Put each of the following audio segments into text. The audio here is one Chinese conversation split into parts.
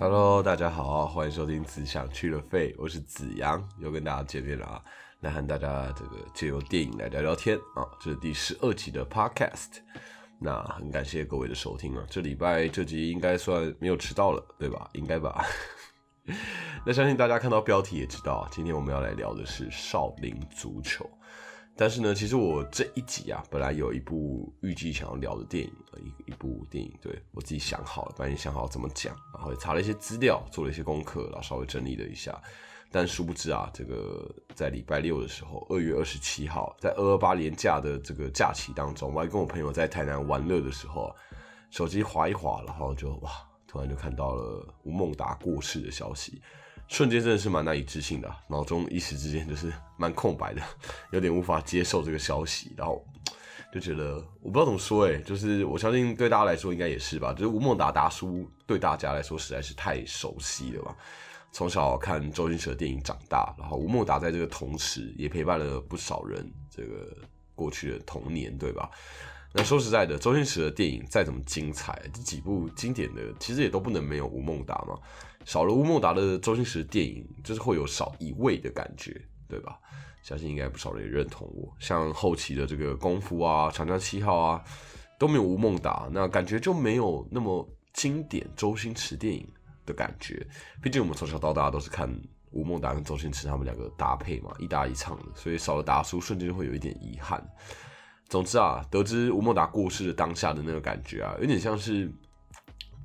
Hello，大家好，欢迎收听子想去了肺，我是子阳，又跟大家见面了啊，来和大家这个借由电影来聊聊天啊，这是第十二集的 Podcast，那很感谢各位的收听啊，这礼拜这集应该算没有迟到了，对吧？应该吧？那相信大家看到标题也知道，今天我们要来聊的是少林足球。但是呢，其实我这一集啊，本来有一部预计想要聊的电影，一一部电影，对我自己想好了，本来想好怎么讲，然后也查了一些资料，做了一些功课，然后稍微整理了一下。但殊不知啊，这个在礼拜六的时候，二月二十七号，在二二八连假的这个假期当中，我还跟我朋友在台南玩乐的时候，手机划一划，然后就哇，突然就看到了吴孟达过世的消息。瞬间真的是蛮难以置信的，脑中一时之间就是蛮空白的，有点无法接受这个消息，然后就觉得我不知道怎么说，哎，就是我相信对大家来说应该也是吧，就是吴孟达达叔对大家来说实在是太熟悉了吧，从小看周星驰的电影长大，然后吴孟达在这个同时也陪伴了不少人这个过去的童年，对吧？那说实在的，周星驰的电影再怎么精彩，这几部经典的其实也都不能没有吴孟达嘛。少了吴孟达的周星驰电影，就是会有少一位的感觉，对吧？相信应该不少人也认同我。像后期的这个功夫啊、长江七号啊，都没有吴孟达，那感觉就没有那么经典周星驰电影的感觉。毕竟我们从小到大都是看吴孟达跟周星驰他们两个搭配嘛，一搭一唱的，所以少了达叔，瞬间就会有一点遗憾。总之啊，得知吴孟达过世的当下的那个感觉啊，有点像是。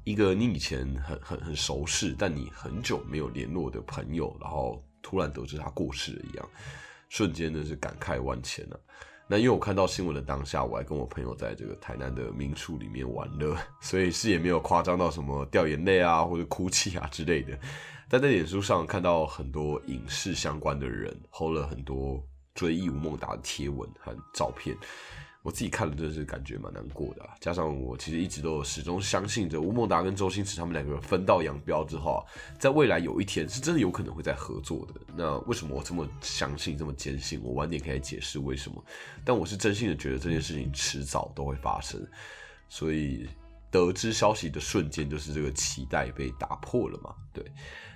一个你以前很很很熟识，但你很久没有联络的朋友，然后突然得知他过世了一样，瞬间呢是感慨万千啊。那因为我看到新闻的当下，我还跟我朋友在这个台南的民宿里面玩乐，所以是也没有夸张到什么掉眼泪啊或者哭泣啊之类的。但在脸书上看到很多影视相关的人 PO 了很多追忆吴孟达的贴文和照片。我自己看了真的是感觉蛮难过的，加上我其实一直都始终相信着吴孟达跟周星驰他们两个人分道扬镳之后，在未来有一天是真的有可能会再合作的。那为什么我这么相信、这么坚信？我晚点可以解释为什么。但我是真心的觉得这件事情迟早都会发生，所以得知消息的瞬间，就是这个期待被打破了嘛？对。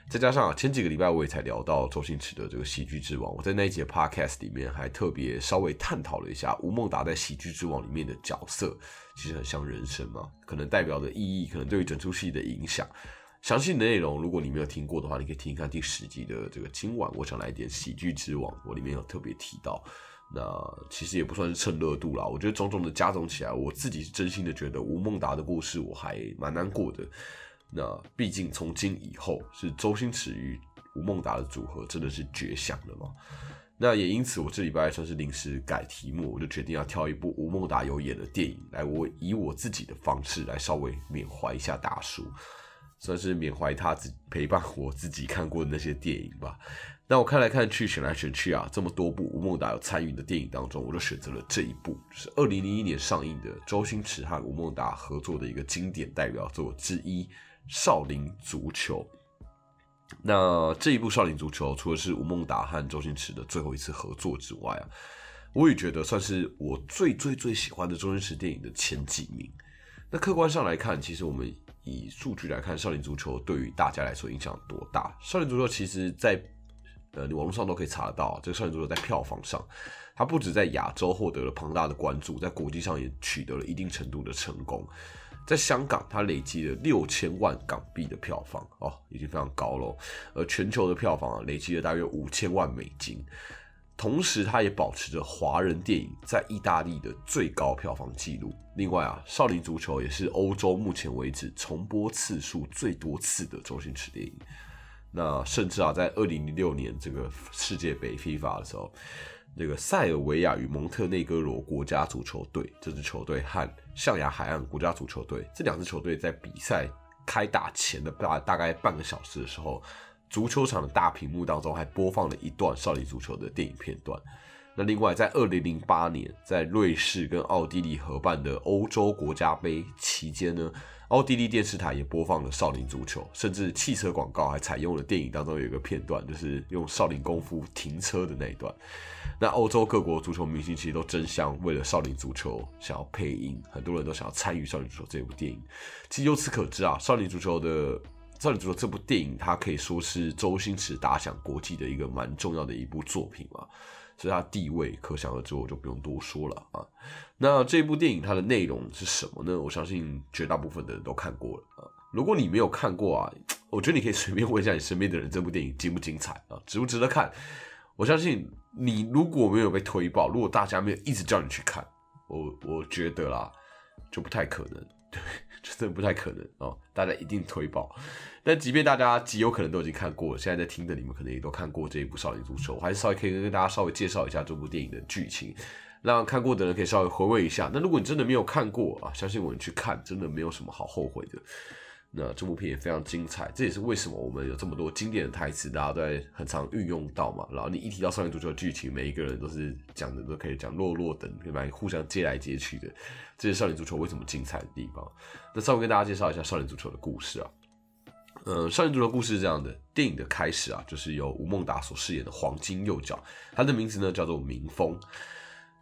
再加上啊，前几个礼拜我也才聊到周星驰的这个喜剧之王，我在那一节 podcast 里面还特别稍微探讨了一下吴孟达在喜剧之王里面的角色，其实很像人生嘛，可能代表的意义，可能对于整出戏的影响。详细的内容，如果你没有听过的话，你可以听一看第十集的这个今晚我想来点喜剧之王，我里面有特别提到。那其实也不算是蹭热度啦，我觉得种种的加总起来，我自己是真心的觉得吴孟达的故事我还蛮难过的。那毕竟从今以后是周星驰与吴孟达的组合，真的是绝响了嘛？那也因此，我这礼拜算是临时改题目，我就决定要挑一部吴孟达有演的电影来，我以我自己的方式来稍微缅怀一下大叔，算是缅怀他自陪伴我自己看过的那些电影吧。那我看来看去，选来选去啊，这么多部吴孟达有参与的电影当中，我就选择了这一部，就是二零零一年上映的周星驰和吴孟达合作的一个经典代表作之一。少林足球，那这一部少林足球，除了是吴孟达和周星驰的最后一次合作之外啊，我也觉得算是我最最最喜欢的周星驰电影的前几名。那客观上来看，其实我们以数据来看，少林足球对于大家来说影响多大？少林足球其实，在呃，你网络上都可以查得到，这个少林足球在票房上，它不止在亚洲获得了庞大的关注，在国际上也取得了一定程度的成功。在香港，它累积了六千万港币的票房哦，已经非常高了。而全球的票房啊，累积了大约五千万美金。同时，它也保持着华人电影在意大利的最高票房纪录。另外啊，《少林足球》也是欧洲目前为止重播次数最多次的周星驰电影。那甚至啊，在二零零六年这个世界杯 FIFA 的时候。这个塞尔维亚与蒙特内哥罗国家足球队这支球队和象牙海岸国家足球队这两支球队在比赛开打前的大大概半个小时的时候，足球场的大屏幕当中还播放了一段少林足球的电影片段。那另外，在二零零八年在瑞士跟奥地利合办的欧洲国家杯期间呢？奥地利电视台也播放了少林足球，甚至汽车广告还采用了电影当中有一个片段，就是用少林功夫停车的那一段。那欧洲各国足球明星其实都争相为了少林足球想要配音，很多人都想要参与少林足球这部电影。其实由此可知啊，少林足球的少林足球》这部电影，它可以说是周星驰打响国际的一个蛮重要的一部作品嘛，所以它地位可想而知，我就不用多说了啊。那这部电影它的内容是什么呢？我相信绝大部分的人都看过了啊。如果你没有看过啊，我觉得你可以随便问一下你身边的人，这部电影精不精彩啊，值不值得看？我相信你如果没有被推爆，如果大家没有一直叫你去看，我我觉得啦，就不太可能，对，真的不太可能哦。大家一定推爆。但即便大家极有可能都已经看过了，现在在听的你们可能也都看过这一部《少年足球》，我还是稍微可以跟大家稍微介绍一下这部电影的剧情，让看过的人可以稍微回味一下。那如果你真的没有看过啊，相信我，你去看真的没有什么好后悔的。那这部片也非常精彩，这也是为什么我们有这么多经典的台词，大家都在很常运用到嘛。然后你一提到少林足球的剧情，每一个人都是讲的都可以讲落落等，对吧？互相接来接去的，这是少林足球为什么精彩的地方。那稍微跟大家介绍一下少林足球的故事啊。嗯，少林足球故事是这样的，电影的开始啊，就是由吴孟达所饰演的黄金右脚，他的名字呢叫做明峰。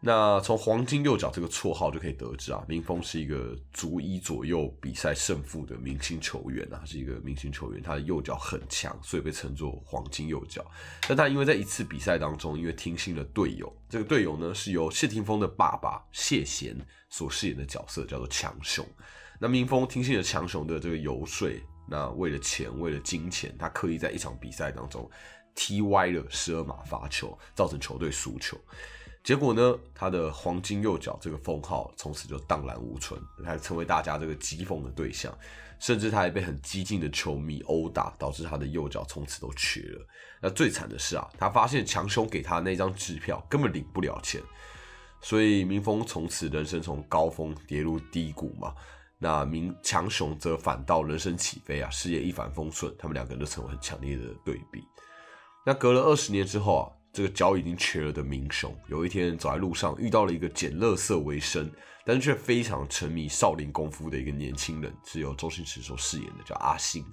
那从黄金右脚这个绰号就可以得知啊，明峰是一个足以左右比赛胜负的明星球员啊，是一个明星球员，他的右脚很强，所以被称作黄金右脚。但他因为在一次比赛当中，因为听信了队友，这个队友呢是由谢霆锋的爸爸谢贤所饰演的角色，叫做强雄。那明峰听信了强雄的这个游说，那为了钱，为了金钱，他刻意在一场比赛当中踢歪了十二码罚球，造成球队输球。结果呢，他的黄金右脚这个封号从此就荡然无存，他成为大家这个讥讽的对象，甚至他还被很激进的球迷殴打，导致他的右脚从此都瘸了。那最惨的是啊，他发现强兄给他那张支票根本领不了钱，所以明峰从此人生从高峰跌入低谷嘛。那明强雄则反倒人生起飞啊，事业一帆风顺，他们两个人都成为很强烈的对比。那隔了二十年之后啊。这个脚已经瘸了的明雄，有一天走在路上，遇到了一个捡垃圾为生，但是却非常沉迷少林功夫的一个年轻人，是由周星驰所饰演的，叫阿星。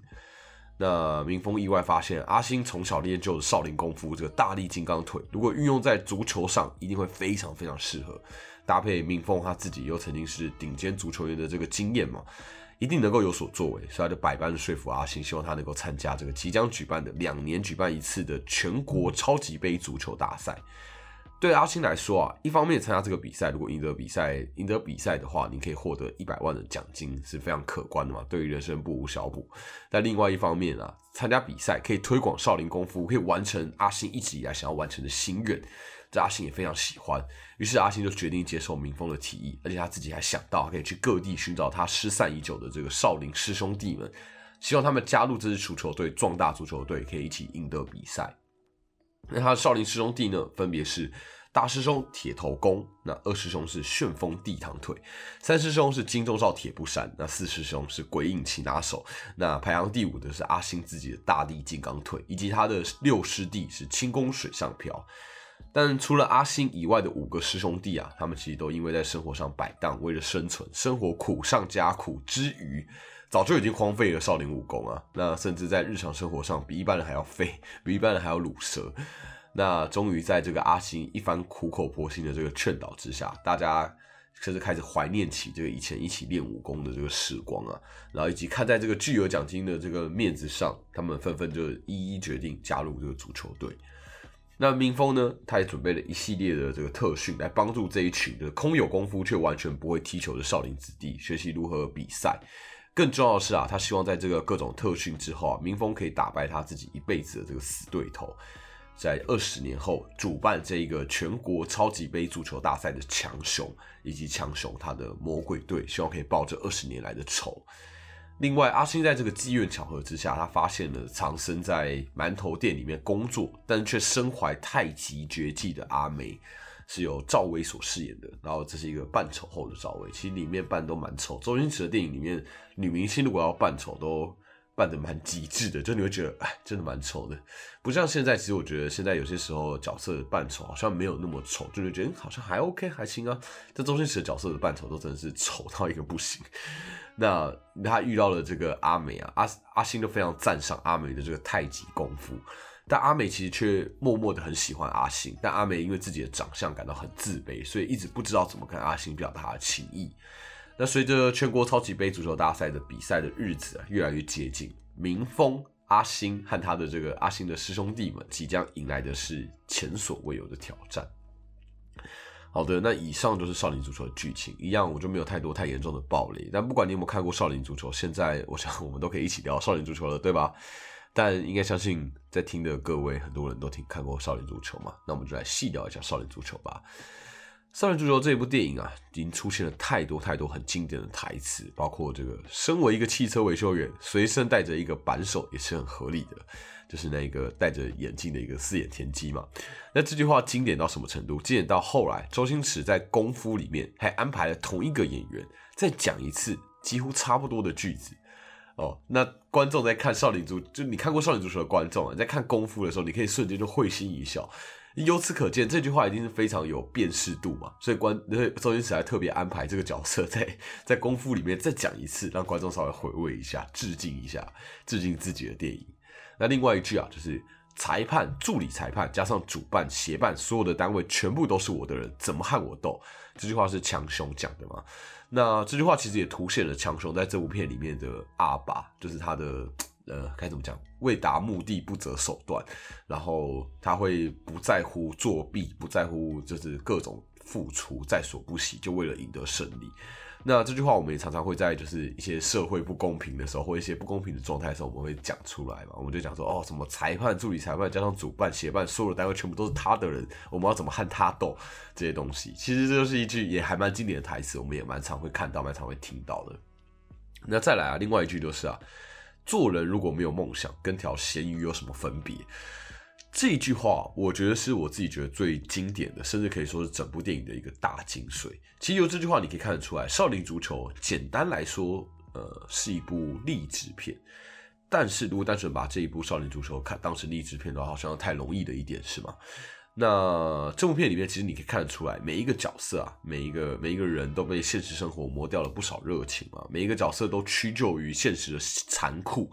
那明峰意外发现，阿星从小练就的少林功夫这个大力金刚腿，如果运用在足球上，一定会非常非常适合。搭配明峰他自己又曾经是顶尖足球员的这个经验嘛。一定能够有所作为，所以他就百般说服阿星，希望他能够参加这个即将举办的两年举办一次的全国超级杯足球大赛。对阿星来说啊，一方面参加这个比赛，如果赢得比赛，赢得比赛的话，你可以获得一百万的奖金，是非常可观的嘛，对于人生不无小补。但另外一方面啊，参加比赛可以推广少林功夫，可以完成阿星一直以来想要完成的心愿。这阿星也非常喜欢，于是阿星就决定接受明峰的提议，而且他自己还想到可以去各地寻找他失散已久的这个少林师兄弟们，希望他们加入这支足球队，壮大足球队，可以一起赢得比赛。那他的少林师兄弟呢，分别是大师兄铁头功，那二师兄是旋风地堂腿，三师兄是金钟罩铁布衫，那四师兄是鬼影擒拿手，那排行第五的是阿星自己的大力金刚腿，以及他的六师弟是轻功水上漂。但除了阿星以外的五个师兄弟啊，他们其实都因为在生活上摆荡，为了生存，生活苦上加苦之余，早就已经荒废了少林武功啊。那甚至在日常生活上比一般人还要废，比一般人还要鲁蛇。那终于在这个阿星一番苦口婆心的这个劝导之下，大家甚至开始怀念起这个以前一起练武功的这个时光啊。然后以及看在这个巨额奖金的这个面子上，他们纷纷就一一决定加入这个足球队。那明峰呢？他也准备了一系列的这个特训，来帮助这一群的空有功夫却完全不会踢球的少林子弟学习如何比赛。更重要的是啊，他希望在这个各种特训之后啊，明峰可以打败他自己一辈子的这个死对头，在二十年后主办这一个全国超级杯足球大赛的强雄，以及强雄他的魔鬼队，希望可以报这二十年来的仇。另外，阿星在这个机缘巧合之下，他发现了藏身在馒头店里面工作，但却身怀太极绝技的阿梅，是由赵薇所饰演的。然后这是一个扮丑后的赵薇，其实里面扮都蛮丑。周星驰的电影里面，女明星如果要扮丑，都扮的蛮极致的，就你会觉得，哎，真的蛮丑的。不像现在，其实我觉得现在有些时候角色扮丑好像没有那么丑，就会觉得好像还 OK 还行啊。但周星驰的角色的扮丑都真的是丑到一个不行。那他遇到了这个阿美啊，阿阿星都非常赞赏阿美的这个太极功夫，但阿美其实却默默的很喜欢阿星，但阿美因为自己的长相感到很自卑，所以一直不知道怎么跟阿星表达情意。那随着全国超级杯足球大赛的比赛的日子啊越来越接近，明峰阿星和他的这个阿星的师兄弟们即将迎来的是前所未有的挑战。好的，那以上就是《少林足球》的剧情，一样我就没有太多太严重的暴力。但不管你有没有看过《少林足球》，现在我想我们都可以一起聊《少林足球》了，对吧？但应该相信在听的各位很多人都听看过《少林足球》嘛，那我们就来细聊一下《少林足球》吧。《少林足球》这一部电影啊，已经出现了太多太多很经典的台词，包括这个“身为一个汽车维修员，随身带着一个扳手也是很合理的”，就是那个戴着眼镜的一个四眼田鸡嘛。那这句话经典到什么程度？经典到后来周星驰在《功夫》里面还安排了同一个演员再讲一次几乎差不多的句子。哦，那观众在看《少林足》，就你看过《少林足球》的观众啊，在看《功夫》的时候，你可以瞬间就会心一笑。由此可见，这句话一定是非常有辨识度嘛，所以观周星驰还特别安排这个角色在在功夫里面再讲一次，让观众稍微回味一下，致敬一下，致敬自己的电影。那另外一句啊，就是裁判、助理裁判加上主办、协办所有的单位全部都是我的人，怎么和我斗？这句话是强雄讲的嘛？那这句话其实也凸显了强雄在这部片里面的阿爸，就是他的。呃，该怎么讲？为达目的不择手段，然后他会不在乎作弊，不在乎就是各种付出在所不惜，就为了赢得胜利。那这句话我们也常常会在就是一些社会不公平的时候，或一些不公平的状态的时候，我们会讲出来嘛。我们就讲说，哦，什么裁判、助理裁判加上主办、协办，所有的单位全部都是他的人，我们要怎么和他斗？这些东西，其实这就是一句也还蛮经典的台词，我们也蛮常会看到，蛮常会听到的。那再来啊，另外一句就是啊。做人如果没有梦想，跟条咸鱼有什么分别？这句话，我觉得是我自己觉得最经典的，甚至可以说是整部电影的一个大精髓。其实由这句话你可以看得出来，《少林足球》简单来说，呃，是一部励志片。但是如果单纯把这一部《少林足球》看当成励志片的话，好像太容易的一点，是吗？那这部片里面，其实你可以看得出来，每一个角色啊，每一个每一个人都被现实生活磨掉了不少热情啊。每一个角色都屈就于现实的残酷，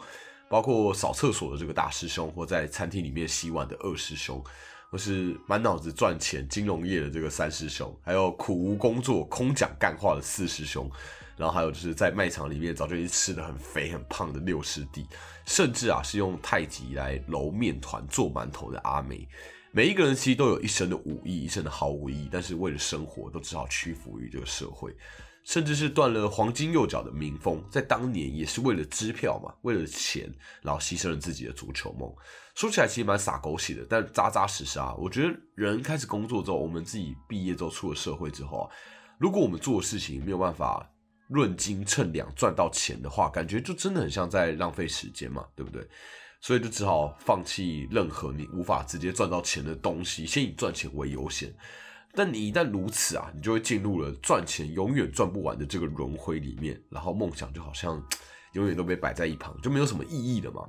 包括扫厕所的这个大师兄，或在餐厅里面洗碗的二师兄，或是满脑子赚钱金融业的这个三师兄，还有苦无工作空讲干话的四师兄，然后还有就是在卖场里面早就已经吃的很肥很胖的六师弟，甚至啊是用太极来揉面团做馒头的阿梅。每一个人其实都有一身的武艺，一身的好武艺，但是为了生活，都只好屈服于这个社会，甚至是断了黄金右脚的民风，在当年也是为了支票嘛，为了钱，然后牺牲了自己的足球梦。说起来其实蛮洒狗血的，但扎扎实实啊。我觉得人开始工作之后，我们自己毕业之后出了社会之后啊，如果我们做事情没有办法论斤称两赚到钱的话，感觉就真的很像在浪费时间嘛，对不对？所以就只好放弃任何你无法直接赚到钱的东西，先以赚钱为优先。但你一旦如此啊，你就会进入了赚钱永远赚不完的这个轮回里面，然后梦想就好像永远都被摆在一旁，就没有什么意义了嘛。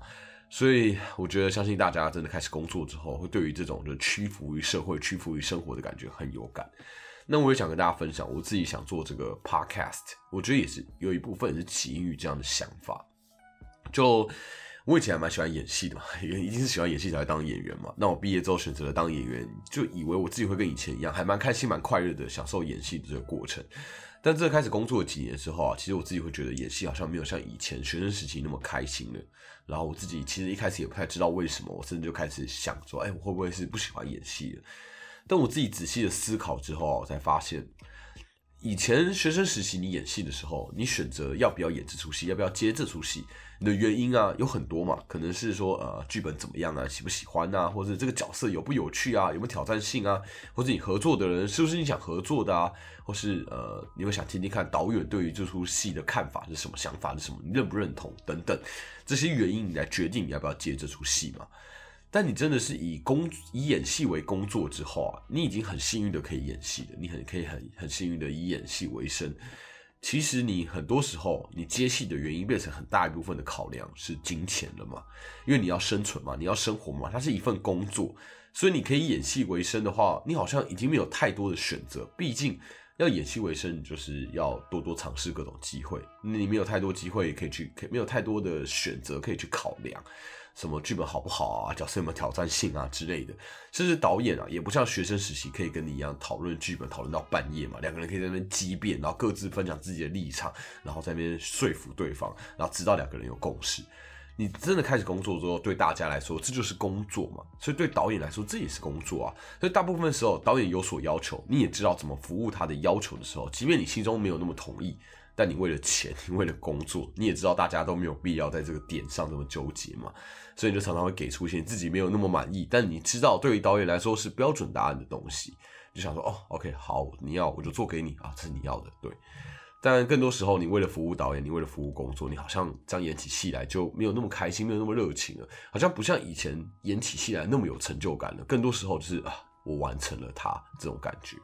所以我觉得，相信大家真的开始工作之后，会对于这种就屈服于社会、屈服于生活的感觉很有感。那我也想跟大家分享，我自己想做这个 podcast，我觉得也是有一部分是起因于这样的想法，就。我以前还蛮喜欢演戏的嘛，一定是喜欢演戏才会当演员嘛。那我毕业之后选择了当演员，就以为我自己会跟以前一样，还蛮开心、蛮快乐的，享受演戏的这个过程。但这开始工作几年之后啊，其实我自己会觉得演戏好像没有像以前学生时期那么开心了。然后我自己其实一开始也不太知道为什么，我甚至就开始想说，哎，我会不会是不喜欢演戏了？但我自己仔细的思考之后啊，我才发现。以前学生时期，你演戏的时候，你选择要不要演这出戏，要不要接这出戏，你的原因啊有很多嘛，可能是说呃剧本怎么样啊，喜不喜欢啊，或者这个角色有不有趣啊，有没有挑战性啊，或者你合作的人是不是你想合作的啊，或是呃你会想听听看导演对于这出戏的看法是什么，想法是什么，你认不认同等等这些原因，你来决定你要不要接这出戏嘛。但你真的是以工以演戏为工作之后啊，你已经很幸运的可以演戏了，你很可以很很幸运的以演戏为生。其实你很多时候你接戏的原因变成很大一部分的考量是金钱了嘛，因为你要生存嘛，你要生活嘛，它是一份工作，所以你可以演戏为生的话，你好像已经没有太多的选择。毕竟要演戏为生，你就是要多多尝试各种机会，你没有太多机会可以去，可以没有太多的选择可以去考量。什么剧本好不好啊？角色有没有挑战性啊之类的，甚至导演啊，也不像学生时期可以跟你一样讨论剧本，讨论到半夜嘛。两个人可以在那边激辩，然后各自分享自己的立场，然后在那边说服对方，然后直到两个人有共识。你真的开始工作之后，对大家来说这就是工作嘛，所以对导演来说这也是工作啊。所以大部分时候导演有所要求，你也知道怎么服务他的要求的时候，即便你心中没有那么同意，但你为了钱，你为了工作，你也知道大家都没有必要在这个点上这么纠结嘛，所以你就常常会给出一些自己没有那么满意，但你知道对于导演来说是标准答案的东西，就想说哦，OK，好，你要我就做给你啊，这是你要的，对。但更多时候，你为了服务导演，你为了服务工作，你好像这样演起戏来就没有那么开心，没有那么热情了，好像不像以前演起戏来那么有成就感了。更多时候就是啊，我完成了它这种感觉。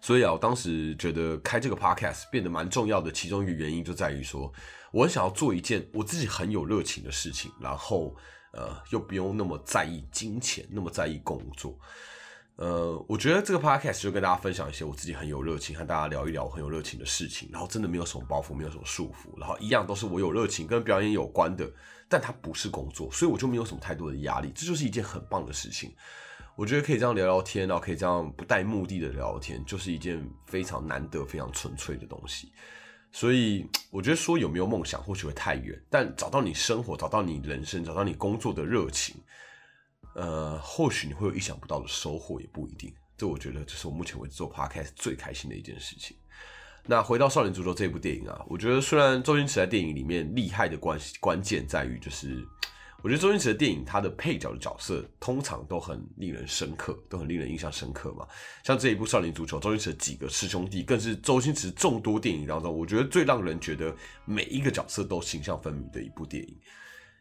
所以啊，我当时觉得开这个 podcast 变得蛮重要的，其中一个原因就在于说，我很想要做一件我自己很有热情的事情，然后呃，又不用那么在意金钱，那么在意工作。呃，我觉得这个 podcast 就跟大家分享一些我自己很有热情，和大家聊一聊我很有热情的事情，然后真的没有什么包袱，没有什么束缚，然后一样都是我有热情跟表演有关的，但它不是工作，所以我就没有什么太多的压力，这就是一件很棒的事情。我觉得可以这样聊聊天，然后可以这样不带目的的聊天，就是一件非常难得、非常纯粹的东西。所以我觉得说有没有梦想或许会太远，但找到你生活、找到你人生、找到你工作的热情。呃，或许你会有意想不到的收获，也不一定。这我觉得这是我目前为止做 podcast 最开心的一件事情。那回到《少年足球》这部电影啊，我觉得虽然周星驰在电影里面厉害的关关键在于，就是我觉得周星驰的电影他的配角的角色通常都很令人深刻，都很令人印象深刻嘛。像这一部《少林足球》，周星驰的几个师兄弟，更是周星驰众多电影当中，我觉得最让人觉得每一个角色都形象分明的一部电影。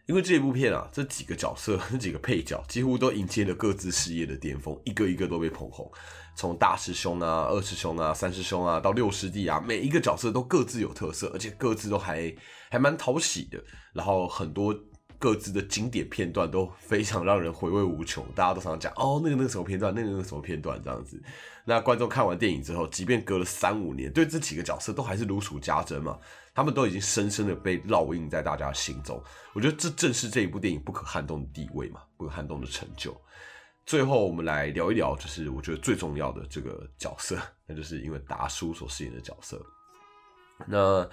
因为这一部片啊，这几个角色、这几个配角几乎都迎接了各自事业的巅峰，一个一个都被捧红。从大师兄啊、二师兄啊、三师兄啊，到六师弟啊，每一个角色都各自有特色，而且各自都还还蛮讨喜的。然后很多各自的经典片段都非常让人回味无穷，大家都常常讲哦，那个那个什么片段，那个那个什么片段这样子。那观众看完电影之后，即便隔了三五年，对这几个角色都还是如数家珍嘛。他们都已经深深的被烙印在大家心中，我觉得这正是这一部电影不可撼动的地位嘛，不可撼动的成就。最后，我们来聊一聊，就是我觉得最重要的这个角色，那就是因为达叔所饰演的角色。那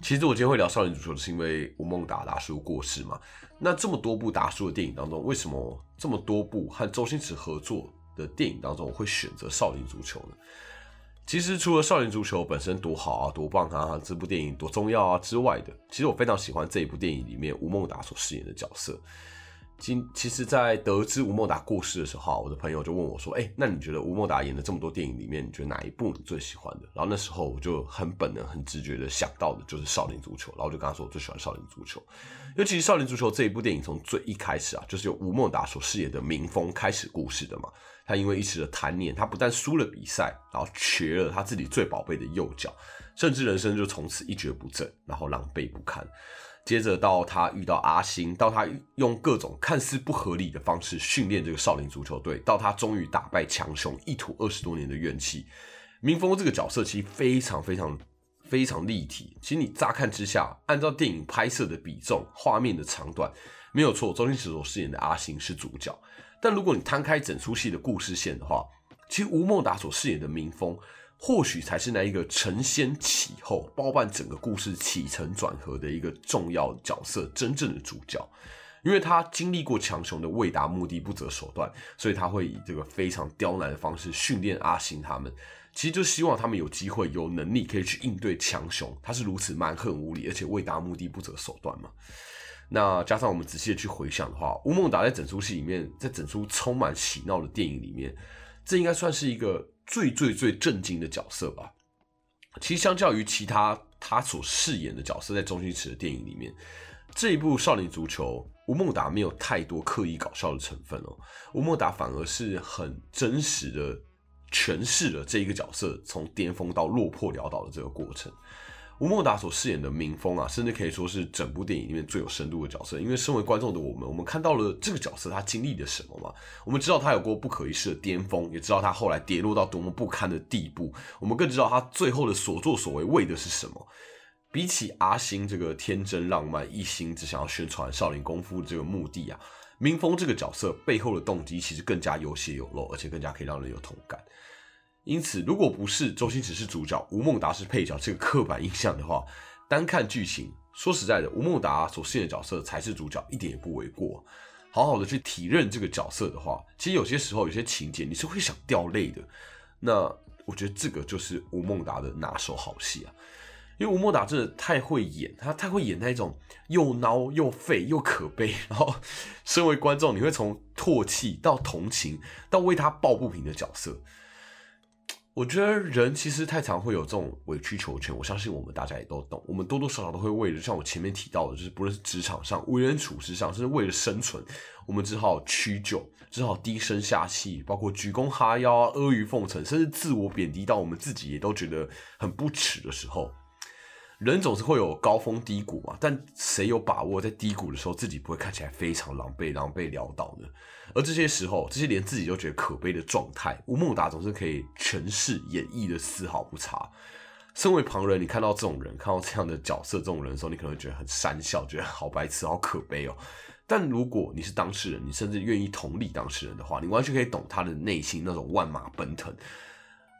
其实我今天会聊少年足球，是因为吴孟达达叔过世嘛。那这么多部达叔的电影当中，为什么这么多部和周星驰合作的电影当中，我会选择少年足球呢？其实除了少年足球本身多好啊、多棒啊，这部电影多重要啊之外的，其实我非常喜欢这一部电影里面吴孟达所饰演的角色。今其实，在得知吴孟达过世的时候，我的朋友就问我说：“哎，那你觉得吴孟达演的这么多电影里面，你觉得哪一部你最喜欢的？”然后那时候我就很本能、很直觉的想到的就是《少林足球》，然后我就跟他说：“我最喜欢《少林足球》，尤其是《少林足球》这一部电影从最一开始啊，就是由吴孟达所饰演的明峰开始故事的嘛。他因为一时的贪念，他不但输了比赛，然后瘸了他自己最宝贝的右脚，甚至人生就从此一蹶不振，然后狼狈不堪。接着到他遇到阿星，到他用各种看似不合理的方式训练这个少林足球队，到他终于打败强雄，一吐二十多年的怨气。明峰这个角色其实非常非常非常立体。其实你乍看之下，按照电影拍摄的比重、画面的长短，没有错，周星驰所饰演的阿星是主角。但如果你摊开整出戏的故事线的话，其实吴孟达所饰演的明峰。或许才是那一个承先启后、包办整个故事起承转合的一个重要角色，真正的主角。因为他经历过强雄的为达目的不择手段，所以他会以这个非常刁难的方式训练阿星他们。其实就希望他们有机会、有能力可以去应对强雄。他是如此蛮横无理，而且为达目的不择手段嘛。那加上我们仔细的去回想的话，吴孟达在整出戏里面，在整出充满喜闹的电影里面，这应该算是一个。最最最震惊的角色吧，其实相较于其他他所饰演的角色，在周星驰的电影里面，这一部《少年足球》，吴孟达没有太多刻意搞笑的成分哦，吴孟达反而是很真实的诠释了这一个角色从巅峰到落魄潦倒的这个过程。吴孟达所饰演的明峰啊，甚至可以说是整部电影里面最有深度的角色。因为身为观众的我们，我们看到了这个角色他经历了什么嘛？我们知道他有过不可一世的巅峰，也知道他后来跌落到多么不堪的地步。我们更知道他最后的所作所为为的是什么。比起阿星这个天真浪漫、一心只想要宣传少林功夫这个目的啊，明峰这个角色背后的动机其实更加有血有肉，而且更加可以让人有同感。因此，如果不是周星驰是主角，吴孟达是配角这个刻板印象的话，单看剧情，说实在的，吴孟达所饰演的角色才是主角，一点也不为过。好好的去体认这个角色的话，其实有些时候有些情节你是会想掉泪的。那我觉得这个就是吴孟达的拿手好戏啊，因为吴孟达真的太会演，他太会演那种又孬又废又可悲，然后身为观众你会从唾弃到同情到为他抱不平的角色。我觉得人其实太常会有这种委曲求全，我相信我们大家也都懂。我们多多少少都会为了，像我前面提到的，就是不论是职场上、为人处事上，甚至为了生存，我们只好屈就，只好低声下气，包括鞠躬哈腰、阿谀奉承，甚至自我贬低到我们自己也都觉得很不耻的时候。人总是会有高峰低谷嘛，但谁有把握在低谷的时候自己不会看起来非常狼狈、狼狈潦倒呢？而这些时候，这些连自己都觉得可悲的状态，吴孟达总是可以诠释演绎的丝毫不差。身为旁人，你看到这种人，看到这样的角色、这种人的时候，你可能会觉得很讪笑，觉得好白痴、好可悲哦。但如果你是当事人，你甚至愿意同理当事人的话，你完全可以懂他的内心那种万马奔腾。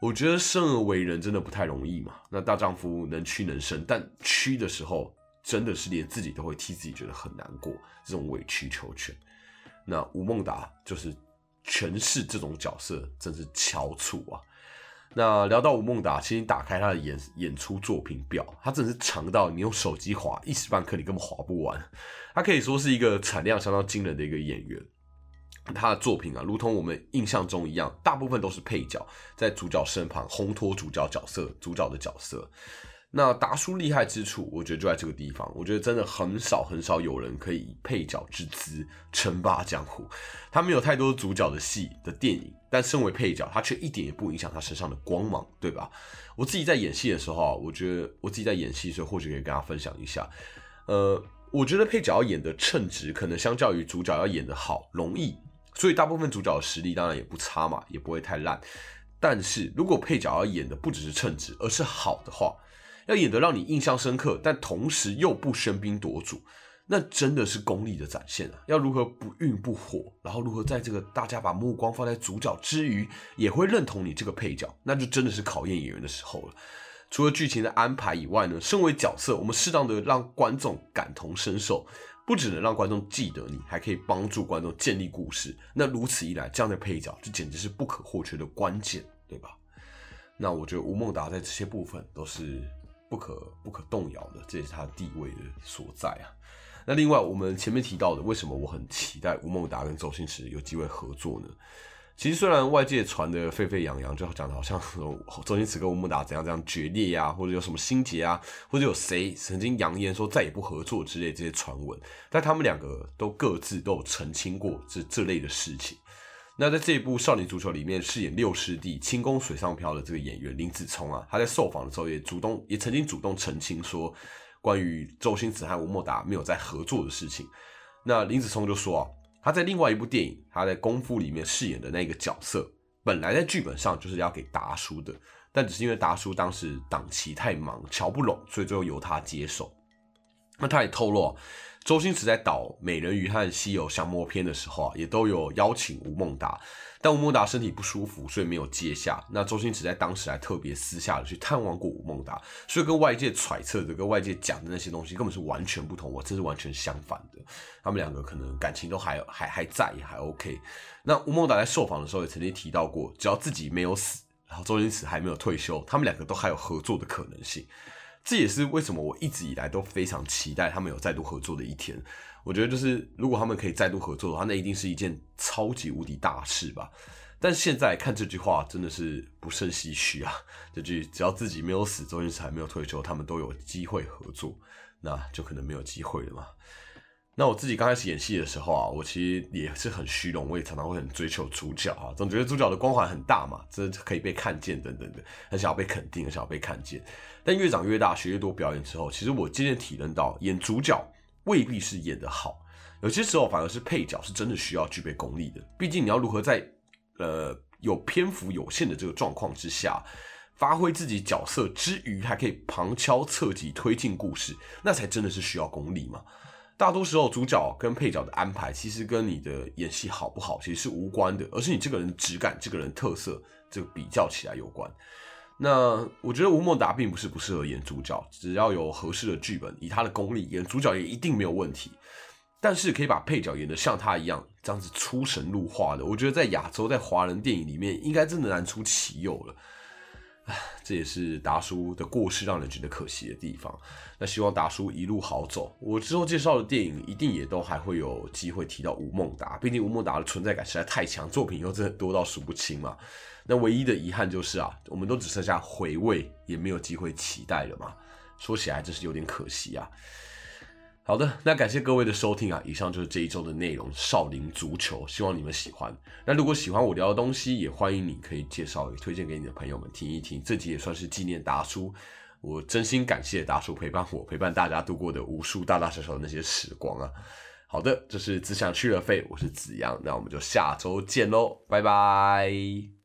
我觉得生而为人真的不太容易嘛。那大丈夫能屈能伸，但屈的时候真的是连自己都会替自己觉得很难过，这种委曲求全。那吴孟达就是诠释这种角色，真是翘楚啊。那聊到吴孟达，其实打开他的演演出作品表，他真的是长到你用手机划一时半刻你根本划不完。他可以说是一个产量相当惊人的一个演员。他的作品啊，如同我们印象中一样，大部分都是配角，在主角身旁烘托主角角色，主角的角色。那达叔厉害之处，我觉得就在这个地方。我觉得真的很少很少有人可以以配角之姿称霸江湖。他没有太多主角的戏的电影，但身为配角，他却一点也不影响他身上的光芒，对吧？我自己在演戏的时候啊，我觉得我自己在演戏的时候，或许可以跟大家分享一下。呃，我觉得配角要演的称职，可能相较于主角要演的好容易。所以大部分主角的实力当然也不差嘛，也不会太烂。但是如果配角要演的不只是称职，而是好的话，要演得让你印象深刻，但同时又不喧宾夺主，那真的是功力的展现啊！要如何不愠不火，然后如何在这个大家把目光放在主角之余，也会认同你这个配角，那就真的是考验演员的时候了。除了剧情的安排以外呢，身为角色，我们适当的让观众感同身受。不只能让观众记得你，还可以帮助观众建立故事。那如此一来，这样的配角就简直是不可或缺的关键，对吧？那我觉得吴孟达在这些部分都是不可不可动摇的，这也是他地位的所在啊。那另外，我们前面提到的，为什么我很期待吴孟达跟周星驰有机会合作呢？其实虽然外界传的沸沸扬扬，就讲的好像周星驰跟吴孟达怎样怎样决裂呀，或者有什么心结啊，或者有谁曾经扬言说再也不合作之类这些传闻，但他们两个都各自都有澄清过这这类的事情。那在这一部《少年足球》里面饰演六师弟轻功水上漂的这个演员林子聪啊，他在受访的时候也主动也曾经主动澄清说，关于周星驰和吴孟达没有在合作的事情。那林子聪就说啊。他在另外一部电影，他在《功夫》里面饰演的那个角色，本来在剧本上就是要给达叔的，但只是因为达叔当时档期太忙，瞧不拢，所以最后由他接手。那他也透露。周星驰在导《美人鱼》和《西游降魔篇》的时候啊，也都有邀请吴孟达，但吴孟达身体不舒服，所以没有接下。那周星驰在当时还特别私下的去探望过吴孟达，所以跟外界揣测的、跟外界讲的那些东西根本是完全不同，我这是完全相反的。他们两个可能感情都还还还在，也还 OK。那吴孟达在受访的时候也曾经提到过，只要自己没有死，然后周星驰还没有退休，他们两个都还有合作的可能性。这也是为什么我一直以来都非常期待他们有再度合作的一天。我觉得就是如果他们可以再度合作的话，那一定是一件超级无敌大事吧。但现在看这句话真的是不胜唏嘘啊！这句只要自己没有死，周星驰还没有退休，他们都有机会合作，那就可能没有机会了嘛。那我自己刚开始演戏的时候啊，我其实也是很虚荣，我也常常会很追求主角啊，总觉得主角的光环很大嘛，这可以被看见等等的，很想要被肯定，很想要被看见。但越长越大，学越多表演之后，其实我渐渐体认到，演主角未必是演得好，有些时候反而是配角是真的需要具备功力的。毕竟你要如何在呃有篇幅有限的这个状况之下，发挥自己角色之余，还可以旁敲侧击推进故事，那才真的是需要功力嘛。大多时候，主角跟配角的安排其实跟你的演戏好不好其实是无关的，而是你这个人质感、这个人特色这个比较起来有关。那我觉得吴孟达并不是不适合演主角，只要有合适的剧本，以他的功力演主角也一定没有问题。但是可以把配角演得像他一样这样子出神入化的，我觉得在亚洲在华人电影里面应该真的难出其右了。这也是达叔的过世让人觉得可惜的地方。那希望达叔一路好走。我之后介绍的电影一定也都还会有机会提到吴孟达，毕竟吴孟达的存在感实在太强，作品又真的多到数不清嘛。那唯一的遗憾就是啊，我们都只剩下回味，也没有机会期待了嘛。说起来真是有点可惜啊。好的，那感谢各位的收听啊！以上就是这一周的内容，少林足球，希望你们喜欢。那如果喜欢我聊的东西，也欢迎你可以介绍、推荐给你的朋友们听一听。这集也算是纪念达叔，我真心感谢达叔陪伴我、陪伴大家度过的无数大大小小的那些时光啊！好的，这是只想去了费，我是子阳，那我们就下周见喽，拜拜。